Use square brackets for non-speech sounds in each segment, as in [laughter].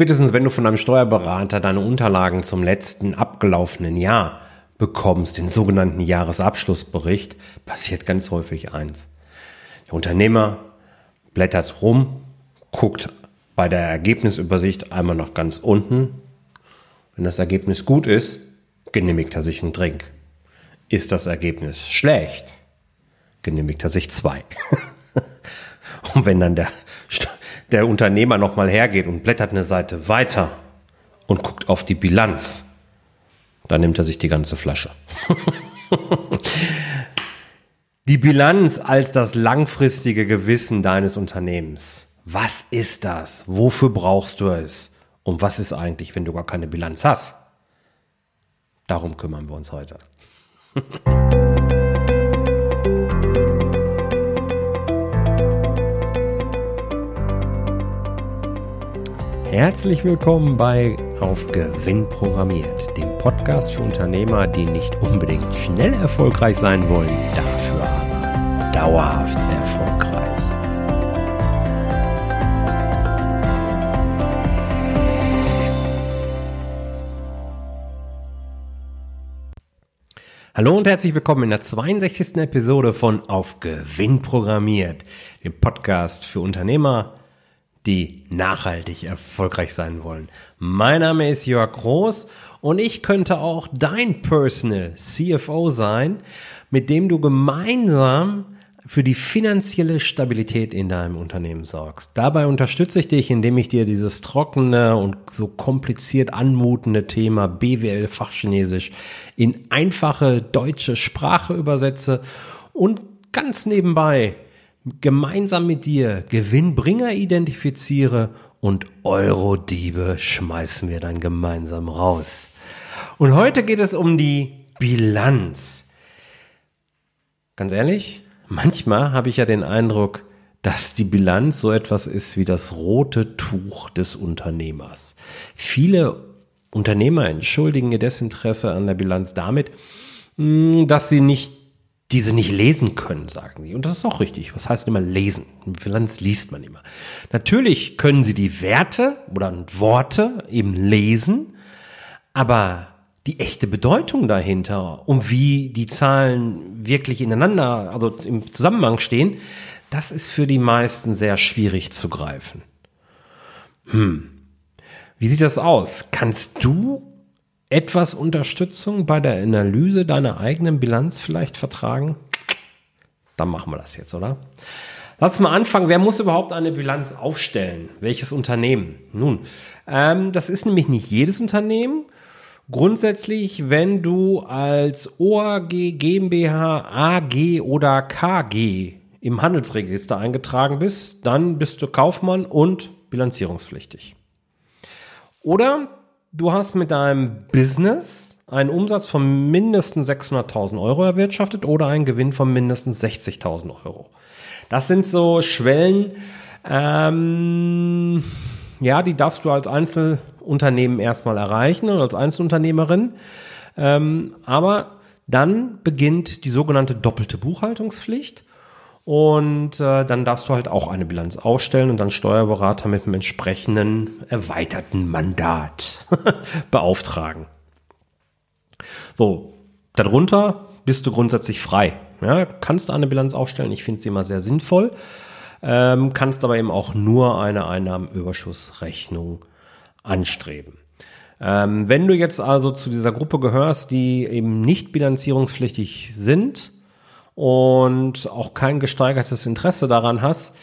Spätestens wenn du von einem Steuerberater deine Unterlagen zum letzten abgelaufenen Jahr bekommst, den sogenannten Jahresabschlussbericht, passiert ganz häufig eins. Der Unternehmer blättert rum, guckt bei der Ergebnisübersicht einmal noch ganz unten. Wenn das Ergebnis gut ist, genehmigt er sich einen Drink. Ist das Ergebnis schlecht, genehmigt er sich zwei. [laughs] und wenn dann der, der Unternehmer nochmal hergeht und blättert eine Seite weiter und guckt auf die Bilanz, dann nimmt er sich die ganze Flasche. [laughs] die Bilanz als das langfristige Gewissen deines Unternehmens. Was ist das? Wofür brauchst du es? Und was ist eigentlich, wenn du gar keine Bilanz hast? Darum kümmern wir uns heute. [laughs] Herzlich willkommen bei Auf Gewinn programmiert, dem Podcast für Unternehmer, die nicht unbedingt schnell erfolgreich sein wollen, dafür aber dauerhaft erfolgreich. Hallo und herzlich willkommen in der 62. Episode von Auf Gewinn programmiert, dem Podcast für Unternehmer, die nachhaltig erfolgreich sein wollen. Mein Name ist Jörg Groß und ich könnte auch dein Personal CFO sein, mit dem du gemeinsam für die finanzielle Stabilität in deinem Unternehmen sorgst. Dabei unterstütze ich dich, indem ich dir dieses trockene und so kompliziert anmutende Thema BWL Fachchinesisch in einfache deutsche Sprache übersetze und ganz nebenbei gemeinsam mit dir Gewinnbringer identifiziere und Eurodiebe schmeißen wir dann gemeinsam raus. Und heute geht es um die Bilanz. Ganz ehrlich, manchmal habe ich ja den Eindruck, dass die Bilanz so etwas ist wie das rote Tuch des Unternehmers. Viele Unternehmer entschuldigen ihr Desinteresse an der Bilanz damit, hm, dass sie nicht diese nicht lesen können, sagen sie. Und das ist auch richtig. Was heißt immer lesen? Bilanz liest man immer. Natürlich können sie die Werte oder Worte eben lesen, aber die echte Bedeutung dahinter und wie die Zahlen wirklich ineinander, also im Zusammenhang stehen, das ist für die meisten sehr schwierig zu greifen. Hm. Wie sieht das aus? Kannst du etwas Unterstützung bei der Analyse deiner eigenen Bilanz vielleicht vertragen? Dann machen wir das jetzt, oder? Lass mal anfangen. Wer muss überhaupt eine Bilanz aufstellen? Welches Unternehmen? Nun, ähm, das ist nämlich nicht jedes Unternehmen. Grundsätzlich, wenn du als OAG, GmbH, AG oder KG im Handelsregister eingetragen bist, dann bist du Kaufmann und bilanzierungspflichtig. Oder du hast mit deinem Business einen Umsatz von mindestens 600.000 Euro erwirtschaftet oder einen Gewinn von mindestens 60.000 Euro. Das sind so Schwellen, ähm, ja, die darfst du als Einzelunternehmen erstmal erreichen oder als Einzelunternehmerin. Ähm, aber dann beginnt die sogenannte doppelte Buchhaltungspflicht. Und äh, dann darfst du halt auch eine Bilanz ausstellen und dann Steuerberater mit einem entsprechenden erweiterten Mandat [laughs] beauftragen. So, darunter bist du grundsätzlich frei. Ja, kannst du eine Bilanz aufstellen, ich finde sie immer sehr sinnvoll, ähm, kannst aber eben auch nur eine Einnahmenüberschussrechnung anstreben. Ähm, wenn du jetzt also zu dieser Gruppe gehörst, die eben nicht bilanzierungspflichtig sind, und auch kein gesteigertes Interesse daran hast,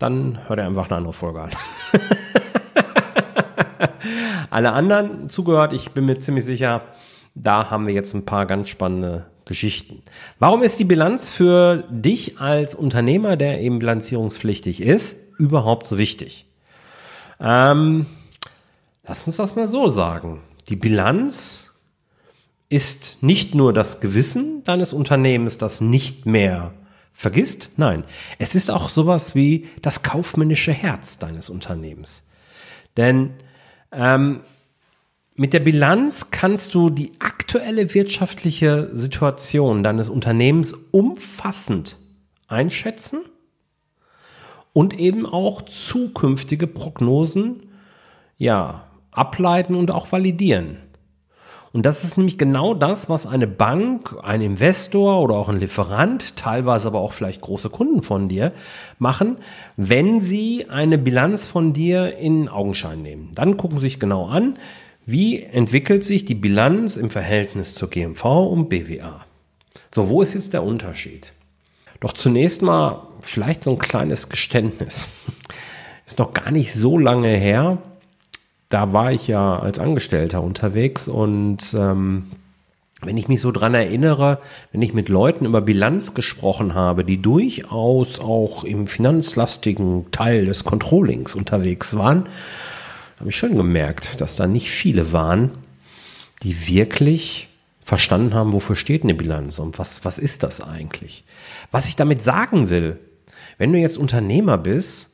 dann hör dir einfach eine andere Folge an. [laughs] Alle anderen zugehört, ich bin mir ziemlich sicher, da haben wir jetzt ein paar ganz spannende Geschichten. Warum ist die Bilanz für dich als Unternehmer, der eben bilanzierungspflichtig ist, überhaupt so wichtig? Ähm, lass uns das mal so sagen. Die Bilanz ist nicht nur das Gewissen deines Unternehmens, das nicht mehr vergisst, nein, es ist auch sowas wie das kaufmännische Herz deines Unternehmens. Denn ähm, mit der Bilanz kannst du die aktuelle wirtschaftliche Situation deines Unternehmens umfassend einschätzen und eben auch zukünftige Prognosen ja, ableiten und auch validieren. Und das ist nämlich genau das, was eine Bank, ein Investor oder auch ein Lieferant, teilweise aber auch vielleicht große Kunden von dir machen, wenn sie eine Bilanz von dir in Augenschein nehmen. Dann gucken sie sich genau an, wie entwickelt sich die Bilanz im Verhältnis zur GMV und BWA. So, wo ist jetzt der Unterschied? Doch zunächst mal vielleicht so ein kleines Geständnis. [laughs] Ist noch gar nicht so lange her, da war ich ja als Angestellter unterwegs und ähm, wenn ich mich so dran erinnere, wenn ich mit Leuten über Bilanz gesprochen habe, die durchaus auch im finanzlastigen Teil des Controllings unterwegs waren, habe ich schon gemerkt, dass da nicht viele waren, die wirklich verstanden haben, wofür steht eine Bilanz und was, was ist das eigentlich? Was ich damit sagen will, wenn du jetzt Unternehmer bist,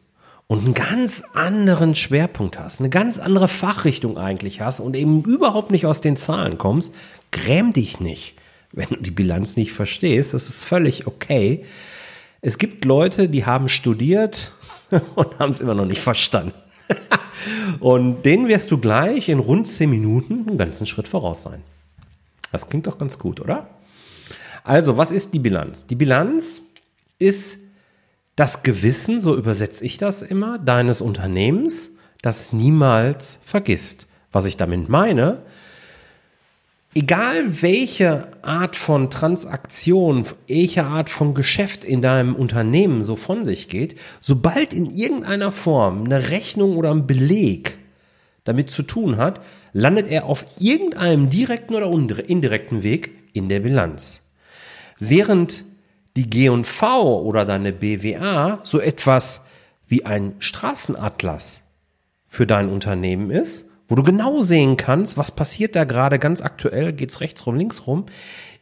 und einen ganz anderen Schwerpunkt hast, eine ganz andere Fachrichtung eigentlich hast und eben überhaupt nicht aus den Zahlen kommst, gräm dich nicht, wenn du die Bilanz nicht verstehst. Das ist völlig okay. Es gibt Leute, die haben studiert [laughs] und haben es immer noch nicht verstanden. [laughs] und denen wirst du gleich in rund zehn Minuten einen ganzen Schritt voraus sein. Das klingt doch ganz gut, oder? Also, was ist die Bilanz? Die Bilanz ist das Gewissen, so übersetze ich das immer, deines Unternehmens, das niemals vergisst. Was ich damit meine, egal welche Art von Transaktion, welche Art von Geschäft in deinem Unternehmen so von sich geht, sobald in irgendeiner Form eine Rechnung oder ein Beleg damit zu tun hat, landet er auf irgendeinem direkten oder indirekten Weg in der Bilanz. Während die G&V oder deine BWA so etwas wie ein Straßenatlas für dein Unternehmen ist, wo du genau sehen kannst, was passiert da gerade ganz aktuell, geht's rechts rum, links rum,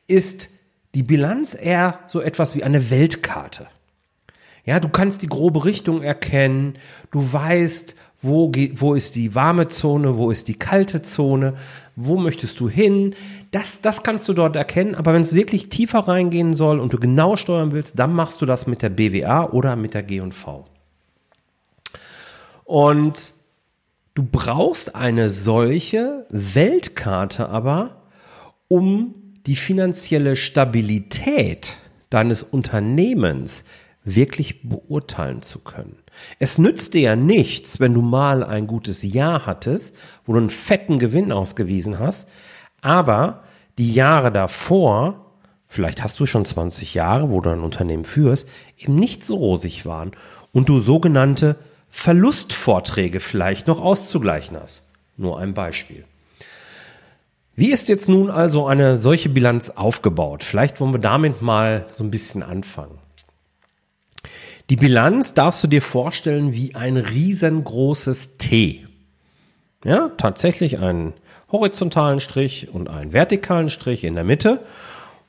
ist die Bilanz eher so etwas wie eine Weltkarte. Ja, du kannst die grobe Richtung erkennen, du weißt, wo, wo ist die warme Zone, wo ist die kalte Zone, wo möchtest du hin, das, das kannst du dort erkennen, aber wenn es wirklich tiefer reingehen soll und du genau steuern willst, dann machst du das mit der BWA oder mit der G&V. Und du brauchst eine solche Weltkarte aber, um die finanzielle Stabilität deines Unternehmens wirklich beurteilen zu können. Es nützt dir ja nichts, wenn du mal ein gutes Jahr hattest, wo du einen fetten Gewinn ausgewiesen hast, aber die Jahre davor, vielleicht hast du schon 20 Jahre, wo du ein Unternehmen führst, eben nicht so rosig waren und du sogenannte Verlustvorträge vielleicht noch auszugleichen hast. Nur ein Beispiel. Wie ist jetzt nun also eine solche Bilanz aufgebaut? Vielleicht wollen wir damit mal so ein bisschen anfangen. Die Bilanz darfst du dir vorstellen wie ein riesengroßes T. Ja, tatsächlich ein horizontalen Strich und einen vertikalen Strich in der Mitte,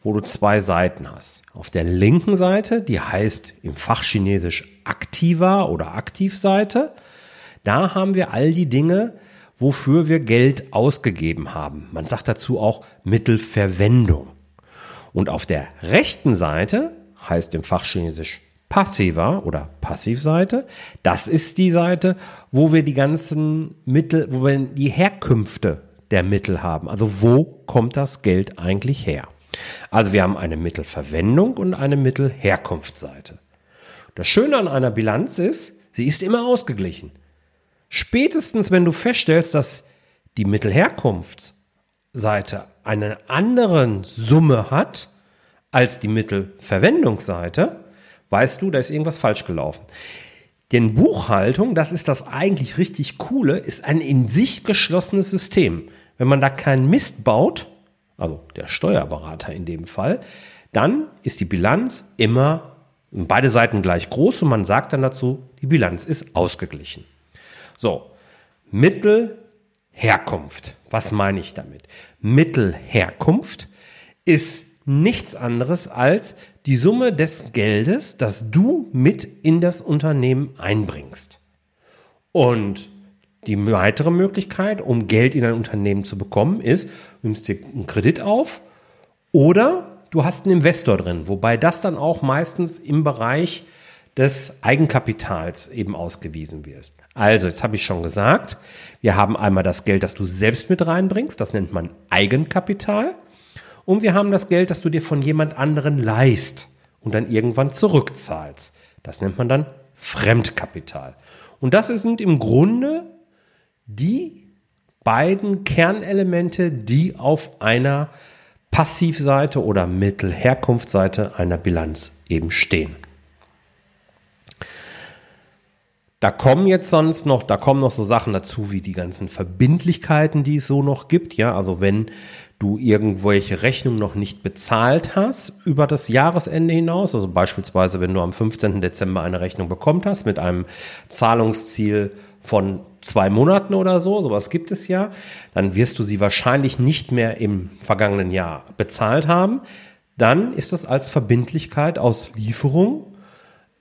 wo du zwei Seiten hast. Auf der linken Seite, die heißt im Fachchinesisch Aktiva oder Aktivseite, da haben wir all die Dinge, wofür wir Geld ausgegeben haben. Man sagt dazu auch Mittelverwendung. Und auf der rechten Seite heißt im Fachchinesisch passiver oder Passivseite. Das ist die Seite, wo wir die ganzen Mittel, wo wir die Herkünfte der Mittel haben. Also wo kommt das Geld eigentlich her? Also wir haben eine Mittelverwendung und eine Mittelherkunftsseite. Das Schöne an einer Bilanz ist, sie ist immer ausgeglichen. Spätestens, wenn du feststellst, dass die Mittelherkunftsseite eine andere Summe hat als die Mittelverwendungsseite, weißt du, da ist irgendwas falsch gelaufen. Denn Buchhaltung, das ist das eigentlich richtig coole, ist ein in sich geschlossenes System. Wenn man da keinen Mist baut, also der Steuerberater in dem Fall, dann ist die Bilanz immer beide Seiten gleich groß und man sagt dann dazu, die Bilanz ist ausgeglichen. So, Mittelherkunft. Was meine ich damit? Mittelherkunft ist nichts anderes als die Summe des Geldes, das du mit in das Unternehmen einbringst. Und die weitere Möglichkeit, um Geld in ein Unternehmen zu bekommen, ist, du nimmst dir einen Kredit auf oder du hast einen Investor drin, wobei das dann auch meistens im Bereich des Eigenkapitals eben ausgewiesen wird. Also, jetzt habe ich schon gesagt, wir haben einmal das Geld, das du selbst mit reinbringst, das nennt man Eigenkapital. Und wir haben das Geld, das du dir von jemand anderen leist und dann irgendwann zurückzahlst. Das nennt man dann Fremdkapital. Und das sind im Grunde die beiden Kernelemente, die auf einer Passivseite oder Mittelherkunftsseite einer Bilanz eben stehen. Da kommen jetzt sonst noch, da kommen noch so Sachen dazu wie die ganzen Verbindlichkeiten, die es so noch gibt. Ja, also wenn du irgendwelche Rechnungen noch nicht bezahlt hast über das Jahresende hinaus, also beispielsweise wenn du am 15. Dezember eine Rechnung bekommen hast mit einem Zahlungsziel von zwei Monaten oder so, sowas gibt es ja, dann wirst du sie wahrscheinlich nicht mehr im vergangenen Jahr bezahlt haben. Dann ist das als Verbindlichkeit aus Lieferung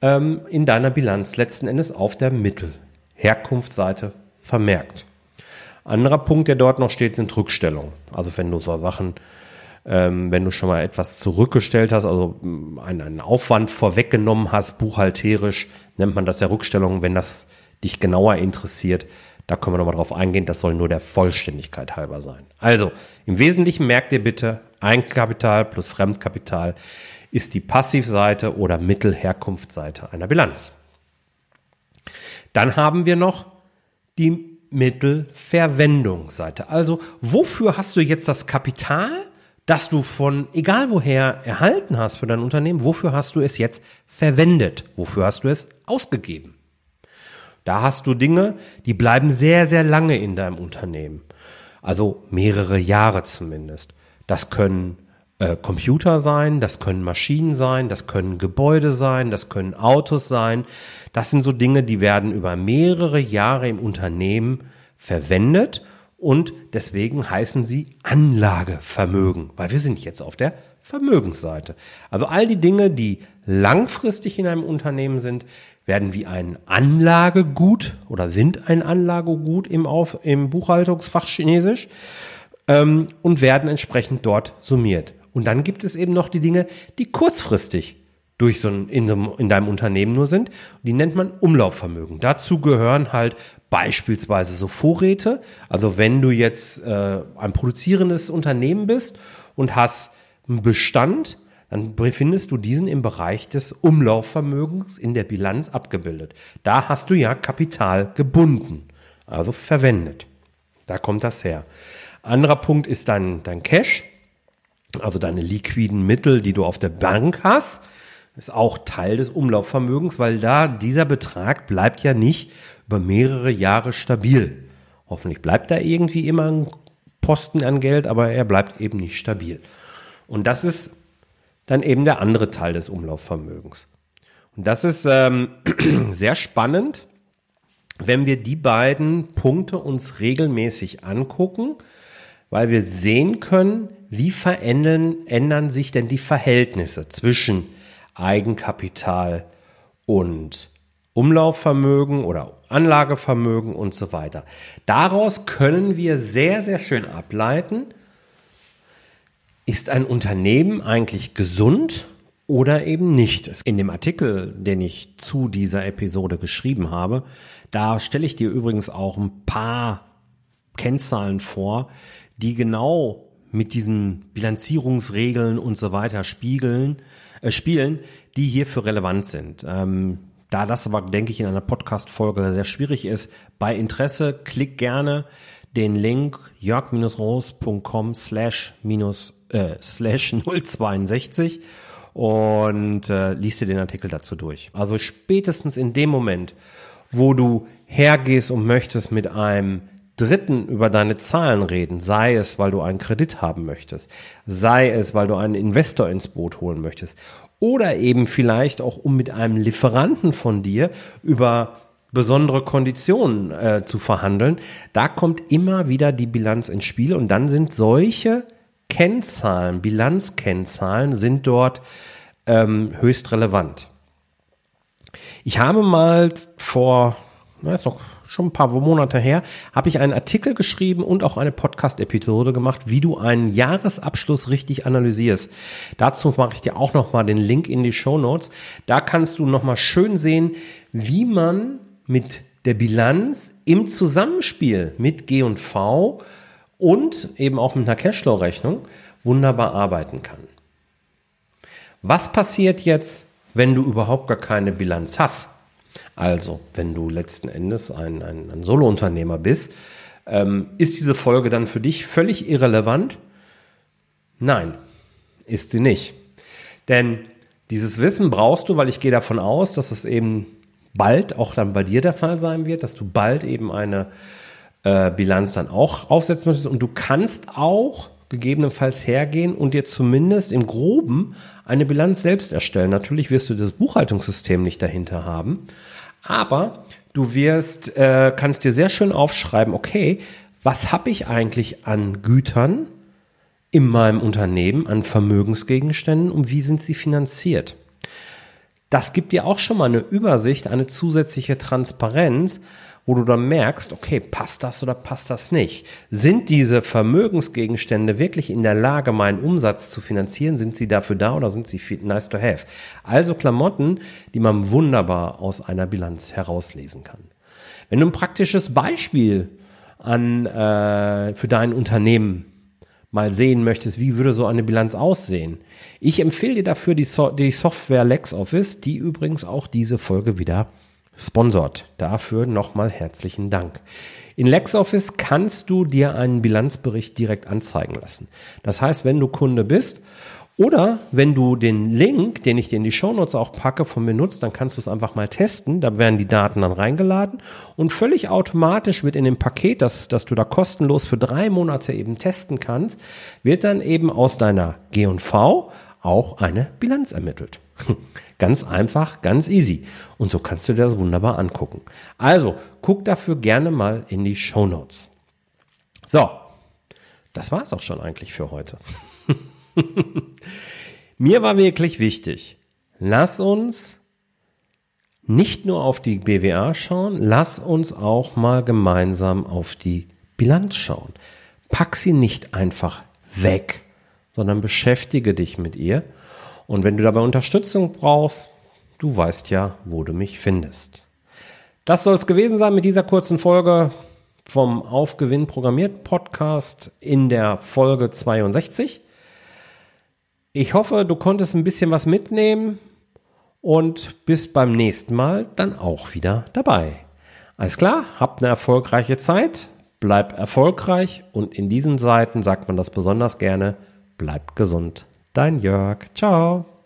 ähm, in deiner Bilanz letzten Endes auf der Mittelherkunftsseite vermerkt. Anderer Punkt, der dort noch steht, sind Rückstellungen. Also wenn du so Sachen, ähm, wenn du schon mal etwas zurückgestellt hast, also mm, einen, einen Aufwand vorweggenommen hast, buchhalterisch, nennt man das ja Rückstellung, wenn das dich genauer interessiert. Da können wir nochmal drauf eingehen. Das soll nur der Vollständigkeit halber sein. Also, im Wesentlichen merkt ihr bitte, Eigenkapital plus Fremdkapital ist die Passivseite oder Mittelherkunftsseite einer Bilanz. Dann haben wir noch die Mittelverwendungsseite. Also, wofür hast du jetzt das Kapital, das du von egal woher erhalten hast für dein Unternehmen, wofür hast du es jetzt verwendet? Wofür hast du es ausgegeben? Da hast du Dinge, die bleiben sehr, sehr lange in deinem Unternehmen. Also mehrere Jahre zumindest. Das können äh, Computer sein, das können Maschinen sein, das können Gebäude sein, das können Autos sein. Das sind so Dinge, die werden über mehrere Jahre im Unternehmen verwendet und deswegen heißen sie Anlagevermögen, weil wir sind jetzt auf der Vermögensseite. Also all die Dinge, die langfristig in einem Unternehmen sind, werden wie ein Anlagegut oder sind ein Anlagegut im, Auf, im Buchhaltungsfach Chinesisch ähm, und werden entsprechend dort summiert. Und dann gibt es eben noch die Dinge, die kurzfristig durch so ein, in, in deinem Unternehmen nur sind. Die nennt man Umlaufvermögen. Dazu gehören halt beispielsweise so Vorräte. Also wenn du jetzt äh, ein produzierendes Unternehmen bist und hast einen Bestand, dann befindest du diesen im Bereich des Umlaufvermögens in der Bilanz abgebildet. Da hast du ja Kapital gebunden, also verwendet. Da kommt das her. Anderer Punkt ist dein, dein Cash also deine liquiden Mittel, die du auf der Bank hast, ist auch Teil des Umlaufvermögens, weil da dieser Betrag bleibt ja nicht über mehrere Jahre stabil. Hoffentlich bleibt da irgendwie immer ein Posten an Geld, aber er bleibt eben nicht stabil. Und das ist dann eben der andere Teil des Umlaufvermögens. Und das ist ähm, [clears throat] sehr spannend, wenn wir die beiden Punkte uns regelmäßig angucken, weil wir sehen können, wie verändern ändern sich denn die Verhältnisse zwischen Eigenkapital und Umlaufvermögen oder Anlagevermögen und so weiter. Daraus können wir sehr, sehr schön ableiten, ist ein Unternehmen eigentlich gesund oder eben nicht. In dem Artikel, den ich zu dieser Episode geschrieben habe, da stelle ich dir übrigens auch ein paar Kennzahlen vor, die genau mit diesen Bilanzierungsregeln und so weiter spiegeln, äh, spielen, die hierfür relevant sind. Ähm, da das aber, denke ich, in einer Podcast-Folge sehr schwierig ist, bei Interesse klick gerne den Link jörg-roos.com slash minus äh, slash [laughs] 062 und äh, liest dir den Artikel dazu durch. Also spätestens in dem Moment, wo du hergehst und möchtest mit einem Dritten über deine Zahlen reden, sei es, weil du einen Kredit haben möchtest, sei es, weil du einen Investor ins Boot holen möchtest oder eben vielleicht auch, um mit einem Lieferanten von dir über besondere Konditionen äh, zu verhandeln, da kommt immer wieder die Bilanz ins Spiel und dann sind solche Kennzahlen, Bilanzkennzahlen sind dort ähm, höchst relevant. Ich habe mal vor, na, ist noch schon ein paar Monate her, habe ich einen Artikel geschrieben und auch eine Podcast-Episode gemacht, wie du einen Jahresabschluss richtig analysierst. Dazu mache ich dir auch nochmal den Link in die Show Notes. Da kannst du nochmal schön sehen, wie man mit der Bilanz im Zusammenspiel mit G und V und eben auch mit einer Cashflow-Rechnung wunderbar arbeiten kann. Was passiert jetzt, wenn du überhaupt gar keine Bilanz hast? Also, wenn du letzten Endes ein, ein, ein Solo-Unternehmer bist, ähm, ist diese Folge dann für dich völlig irrelevant? Nein, ist sie nicht. Denn dieses Wissen brauchst du, weil ich gehe davon aus, dass es eben bald auch dann bei dir der Fall sein wird, dass du bald eben eine äh, Bilanz dann auch aufsetzen möchtest. Und du kannst auch gegebenenfalls hergehen und dir zumindest im Groben eine Bilanz selbst erstellen. Natürlich wirst du das Buchhaltungssystem nicht dahinter haben, aber du wirst, äh, kannst dir sehr schön aufschreiben, okay, was habe ich eigentlich an Gütern in meinem Unternehmen, an Vermögensgegenständen und wie sind sie finanziert? Das gibt dir auch schon mal eine Übersicht, eine zusätzliche Transparenz, wo du dann merkst, okay, passt das oder passt das nicht? Sind diese Vermögensgegenstände wirklich in der Lage, meinen Umsatz zu finanzieren? Sind sie dafür da oder sind sie nice to have? Also Klamotten, die man wunderbar aus einer Bilanz herauslesen kann. Wenn du ein praktisches Beispiel an, äh, für dein Unternehmen mal sehen möchtest, wie würde so eine Bilanz aussehen. Ich empfehle dir dafür die, so die Software LexOffice, die übrigens auch diese Folge wieder sponsort. Dafür nochmal herzlichen Dank. In LexOffice kannst du dir einen Bilanzbericht direkt anzeigen lassen. Das heißt, wenn du Kunde bist oder wenn du den Link, den ich dir in die Shownotes auch packe, von mir nutzt, dann kannst du es einfach mal testen. Da werden die Daten dann reingeladen und völlig automatisch wird in dem Paket, das, das du da kostenlos für drei Monate eben testen kannst, wird dann eben aus deiner G&V auch eine Bilanz ermittelt. [laughs] Ganz einfach, ganz easy. Und so kannst du dir das wunderbar angucken. Also, guck dafür gerne mal in die Shownotes. So, das war es auch schon eigentlich für heute. [laughs] Mir war wirklich wichtig, lass uns nicht nur auf die BWA schauen, lass uns auch mal gemeinsam auf die Bilanz schauen. Pack sie nicht einfach weg, sondern beschäftige dich mit ihr. Und wenn du dabei Unterstützung brauchst, du weißt ja, wo du mich findest. Das soll es gewesen sein mit dieser kurzen Folge vom Aufgewinn programmiert Podcast in der Folge 62. Ich hoffe, du konntest ein bisschen was mitnehmen und bist beim nächsten Mal dann auch wieder dabei. Alles klar, habt eine erfolgreiche Zeit, bleib erfolgreich und in diesen Seiten sagt man das besonders gerne, bleib gesund. Dein Jörg. Ciao.